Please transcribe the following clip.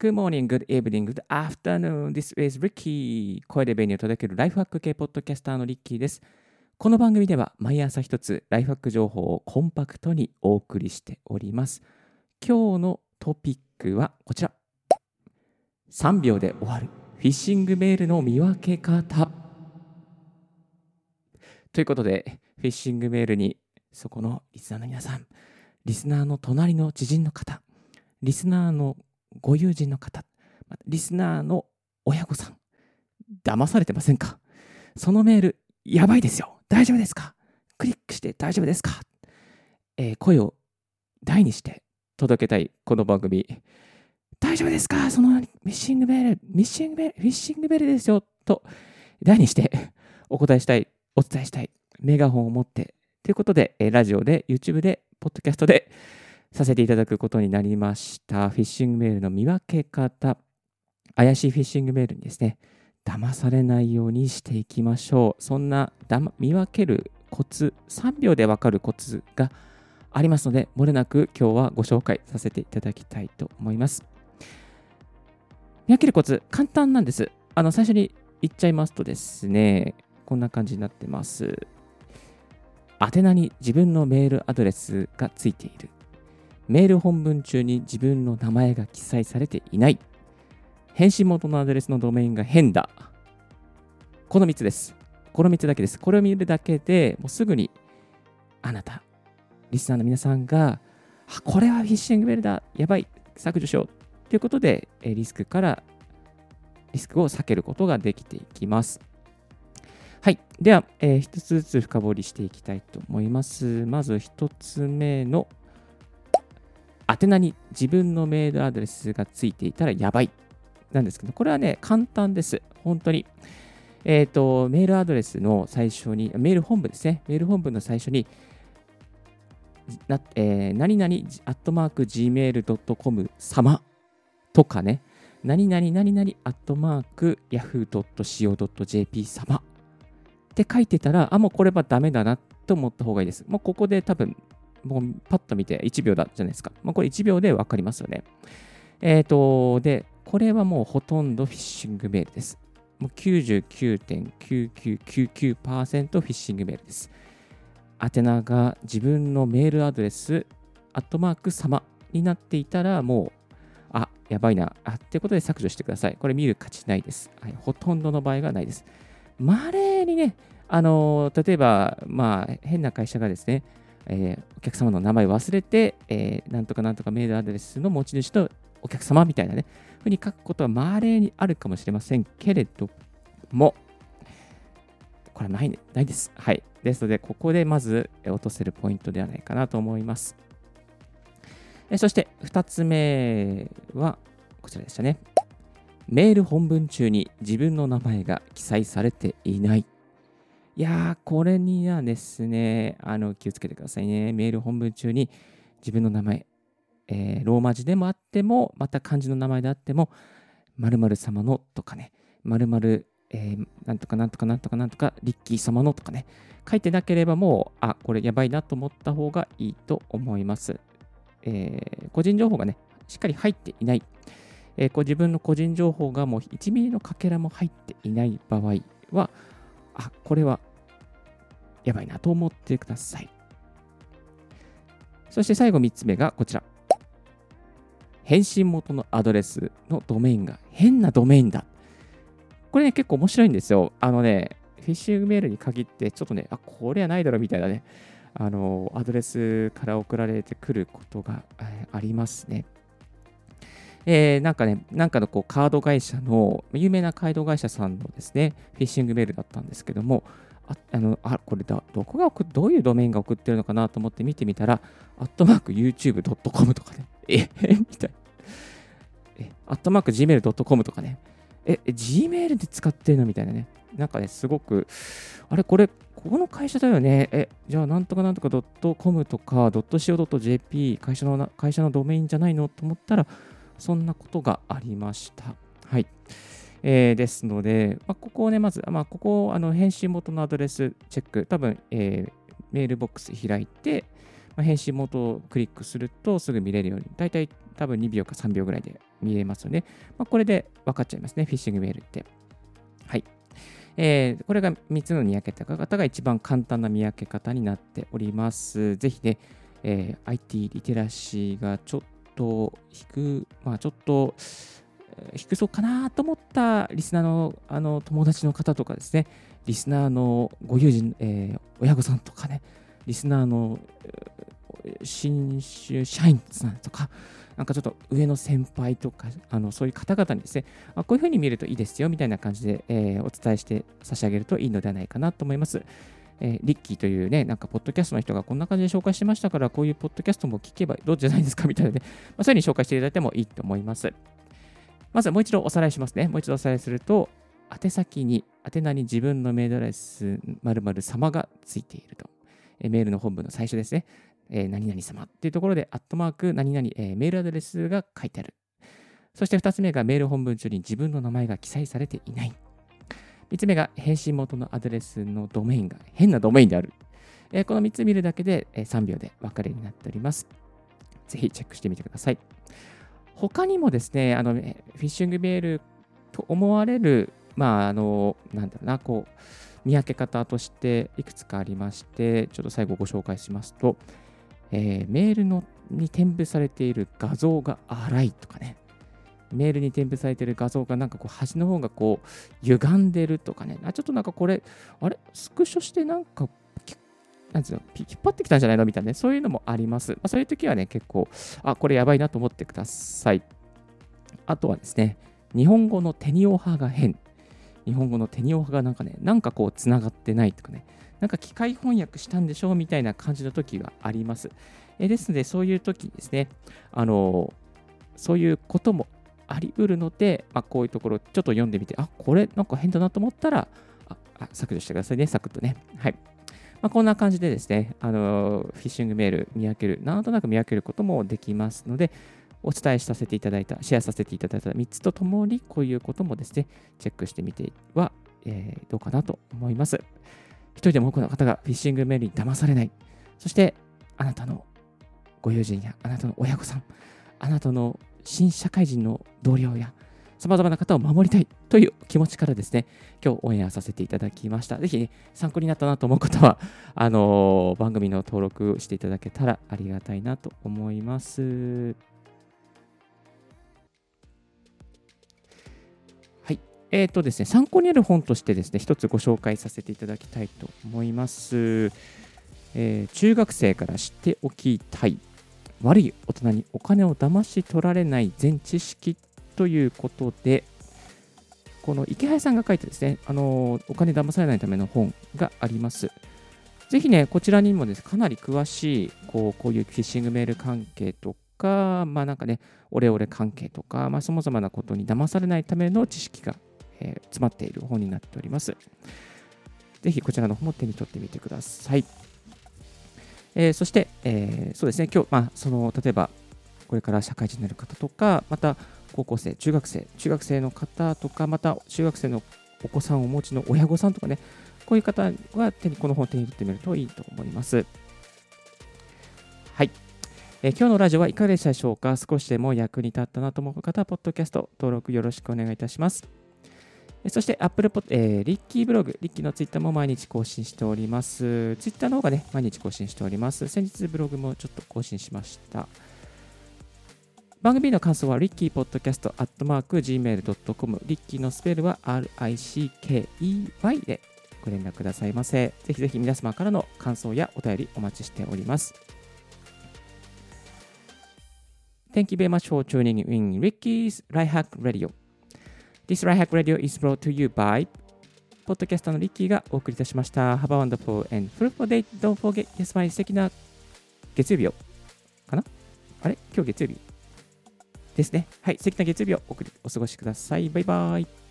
Good morning, good evening, good afternoon. This is Ricky. 声で便利を届けるライフハック系ポッドキャスターのリッキーです。この番組では毎朝一つライフハック情報をコンパクトにお送りしております。今日のトピックはこちら。3秒で終わるフィッシングメールの見分け方。ということで、フィッシングメールにそこのリスナーの皆さん、リスナーの隣の知人の方、リスナーのご友人の方、リスナーの親御さん、騙されてませんか？そのメール、やばいですよ。大丈夫ですか？クリックして大丈夫ですか、えー、声を大にして届けたいこの番組。大丈夫ですか？そのミッシングベル、ミッシングベル、フィッシングベルですよ。と、大にしてお答えしたい、お伝えしたい、メガホンを持って、ということで、ラジオで、YouTube で、ポッドキャストで、させていただくことになりました。フィッシングメールの見分け方。怪しいフィッシングメールにですね、騙されないようにしていきましょう。そんな見分けるコツ、3秒でわかるコツがありますので、もれなく今日はご紹介させていただきたいと思います。見分けるコツ、簡単なんです。あの、最初に言っちゃいますとですね、こんな感じになってます。宛名に自分のメールアドレスがついている。メール本文中に自分の名前が記載されていない。返信元のアドレスのドメインが変だ。この3つです。この3つだけです。これを見るだけでもうすぐにあなた、リスナーの皆さんが、これはフィッシングメールだ、やばい、削除しようということで、リスクからリスクを避けることができていきます。はい。では、えー、一つずつ深掘りしていきたいと思います。まず一つ目の宛名に自分のメールアドレスがついていたらやばいなんですけど、これはね、簡単です。本当に。えっ、ー、と、メールアドレスの最初に、メール本文ですね。メール本文の最初に、なえー、何々、アットマーク、gmail.com 様とかね、何々、何々、アットマーク、yahoo.co.jp 様って書いてたら、あ、もうこれはダメだなと思った方がいいです。もうここで多分もうパッと見て1秒だじゃないですか。まあ、これ1秒で分かりますよね。えっ、ー、と、で、これはもうほとんどフィッシングメールです。もう99.9999%フィッシングメールです。宛名が自分のメールアドレス、アットマーク様になっていたら、もう、あ、やばいな、あ、ってことで削除してください。これ見る価値ないです。はい、ほとんどの場合がないです。まれにね、あの例えば、まあ、変な会社がですね、えー、お客様の名前を忘れて、えー、なんとかなんとかメールアドレスの持ち主とお客様みたいなね、ふうに書くことはまれにあるかもしれませんけれども、これはない,、ね、ないです。はい。ですので、ここでまず落とせるポイントではないかなと思います。えそして、2つ目はこちらでしたね。メール本文中に自分の名前が記載されていない。いやー、これにはですね、あの気をつけてくださいね。メール本文中に自分の名前、えー、ローマ字でもあっても、また漢字の名前であっても、〇〇様のとかね、〇〇、えー、なんとかなんとかなんとかなんとか、リッキー様のとかね、書いてなければもう、あ、これやばいなと思った方がいいと思います。えー、個人情報がね、しっかり入っていない。えー、こう自分の個人情報がもう1ミリのかけらも入っていない場合は、あ、これはやばいなと思ってください。そして最後3つ目がこちら。返信元のアドレスのドメインが変なドメインだ。これね、結構面白いんですよ。あのね、フィッシングメールに限って、ちょっとね、あ、これはないだろみたいなね、あの、アドレスから送られてくることが、ありますね。えー、なんかね、なんかのこうカード会社の、有名なカード会社さんのですね、フィッシングメールだったんですけども、ああのあこれだどこがどういうドメインが送ってるのかなと思って見てみたら、アットマーク YouTube.com とかね、えみたいな。え、アットマーク Gmail.com とかね、え、Gmail で使ってるのみたいなね。なんかね、すごく、あれ、これ、ここの会社だよね。え、じゃあ、なんとかなんとか .com とか .co.jp、会社の会社のドメインじゃないのと思ったら、そんなことがありました。はい。えー、ですので、まあ、ここをね、まず、まあ、ここあの返信元のアドレスチェック、多分、えー、メールボックス開いて、まあ、返信元をクリックするとすぐ見れるように、大体多分2秒か3秒ぐらいで見えますので、まあ、これで分かっちゃいますね、フィッシングメールって。はい。えー、これが3つの見分け方が一番簡単な見分け方になっております。ぜひね、えー、IT リテラシーがちょっと低、まあちょっと低そうかなと思ったリスナーのあの友達の方とかですね、リスナーのご友人、えー、親御さんとかね、リスナーの新種社員さんとか、なんかちょっと上の先輩とか、あのそういう方々にですね、あこういうふうに見るといいですよみたいな感じで、えー、お伝えして差し上げるといいのではないかなと思います。えー、リッキーというね、なんか、ポッドキャストの人がこんな感じで紹介してましたから、こういうポッドキャストも聞けばどうじゃないですかみたいなね、まあ、そういうふうに紹介していただいてもいいと思います。まずもう一度おさらいしますね。もう一度おさらいすると、宛先に、宛名に自分のメールアドレス〇〇様がついていると。メールの本文の最初ですね。えー、何々様っていうところで、アットマーク何々、えー、メールアドレスが書いてある。そして2つ目がメール本文中に自分の名前が記載されていない。3つ目が返信元のアドレスのドメインが変なドメインである。えー、この3つ見るだけで、え3秒で分かるようになっております。ぜひチェックしてみてください。他にもですね、あのフィッシングメールと思われる、まあ、あの、なんだろうな、こう、見分け方としていくつかありまして、ちょっと最後ご紹介しますと、えー、メールのに添付されている画像が荒いとかね、メールに添付されている画像がなんかこう端の方がこう歪んでるとかね、あちょっとなんかこれ、あれ？スクショしてなんか、なんつうの、引っ張ってきたんじゃないの？みたいなね、そういうのもあります。まあ、そういう時はね、結構、あ、これやばいなと思ってください。あとはですね、日本語のテニオ派が変。日本語のテニオ派がなんかね、なんかこう、つながってないとかね、なんか機械翻訳したんでしょ？うみたいな感じの時があります。えですので、そういう時にですね、あのそういうこともあり得るので、まあ、こういうところちょっと読んでみて、あ、これなんか変だなと思ったら、ああ削除してくださいね、サクッとね。はい。まあ、こんな感じでですね、あのフィッシングメール見分ける、なんとなく見分けることもできますので、お伝えさせていただいた、シェアさせていただいた3つとともに、こういうこともですね、チェックしてみては、えー、どうかなと思います。一人でも多くの方がフィッシングメールに騙されない。そして、あなたのご友人やあなたの親御さん、あなたの新社会人の同僚や、さまざまな方を守りたいという気持ちからですね、今日オンエアさせていただきました。ぜひ、ね、参考になったなと思う方は、あのー、番組の登録していただけたらありがたいなと思います。はいえっ、ー、とですね、参考になる本としてですね、一つご紹介させていただきたいと思います。えー、中学生から知っておきたい悪い大人にお金を騙し取られない全知識ということで、この池原さんが書いてですね、あのお金騙されないための本があります。ぜひね、こちらにもです、ね、かなり詳しいこうこういうフィッシングメール関係とか、まあなんかね、オレオレ関係とか、まあ、様々なことに騙されないための知識がえー、詰まっている本になっております。ぜひこちらの本も手に取ってみてください。えー、そして、えー、そうですね、今日、まあ、その例えばこれから社会人になる方とか、また高校生、中学生、中学生の方とか、また中学生のお子さんをお持ちの親御さんとかね、こういう方は手にこの本を手に取ってみるといいと思います。はい。えー、今日のラジオはいかがでしたでしょうか？少しでも役に立ったなと思う方は、ポッドキャスト登録よろしくお願いいたします。そして Apple ポ、えー、リッキーブログ、リッキーのツイッターも毎日更新しております。ツイッターの方がね、毎日更新しております。先日ブログもちょっと更新しました。番組の感想は、リッキーポッドキャストアットマーク Gmail.com、リッキーのスペルは RICKEY でご連絡くださいませ。ぜひぜひ皆様からの感想やお便りお待ちしております。Thank you very much for tuning in Ricky's Life Hack Radio. This Right Hack Radio is brought to you by ポッドキャスターのリッキーがお送りいたしました。Have a wonderful and fruitful day. Don't forget, yes, my 素敵な月曜日を。かなあれ今日月曜日ですね。はい。素敵な月曜日をお過ごしください。バイバイ。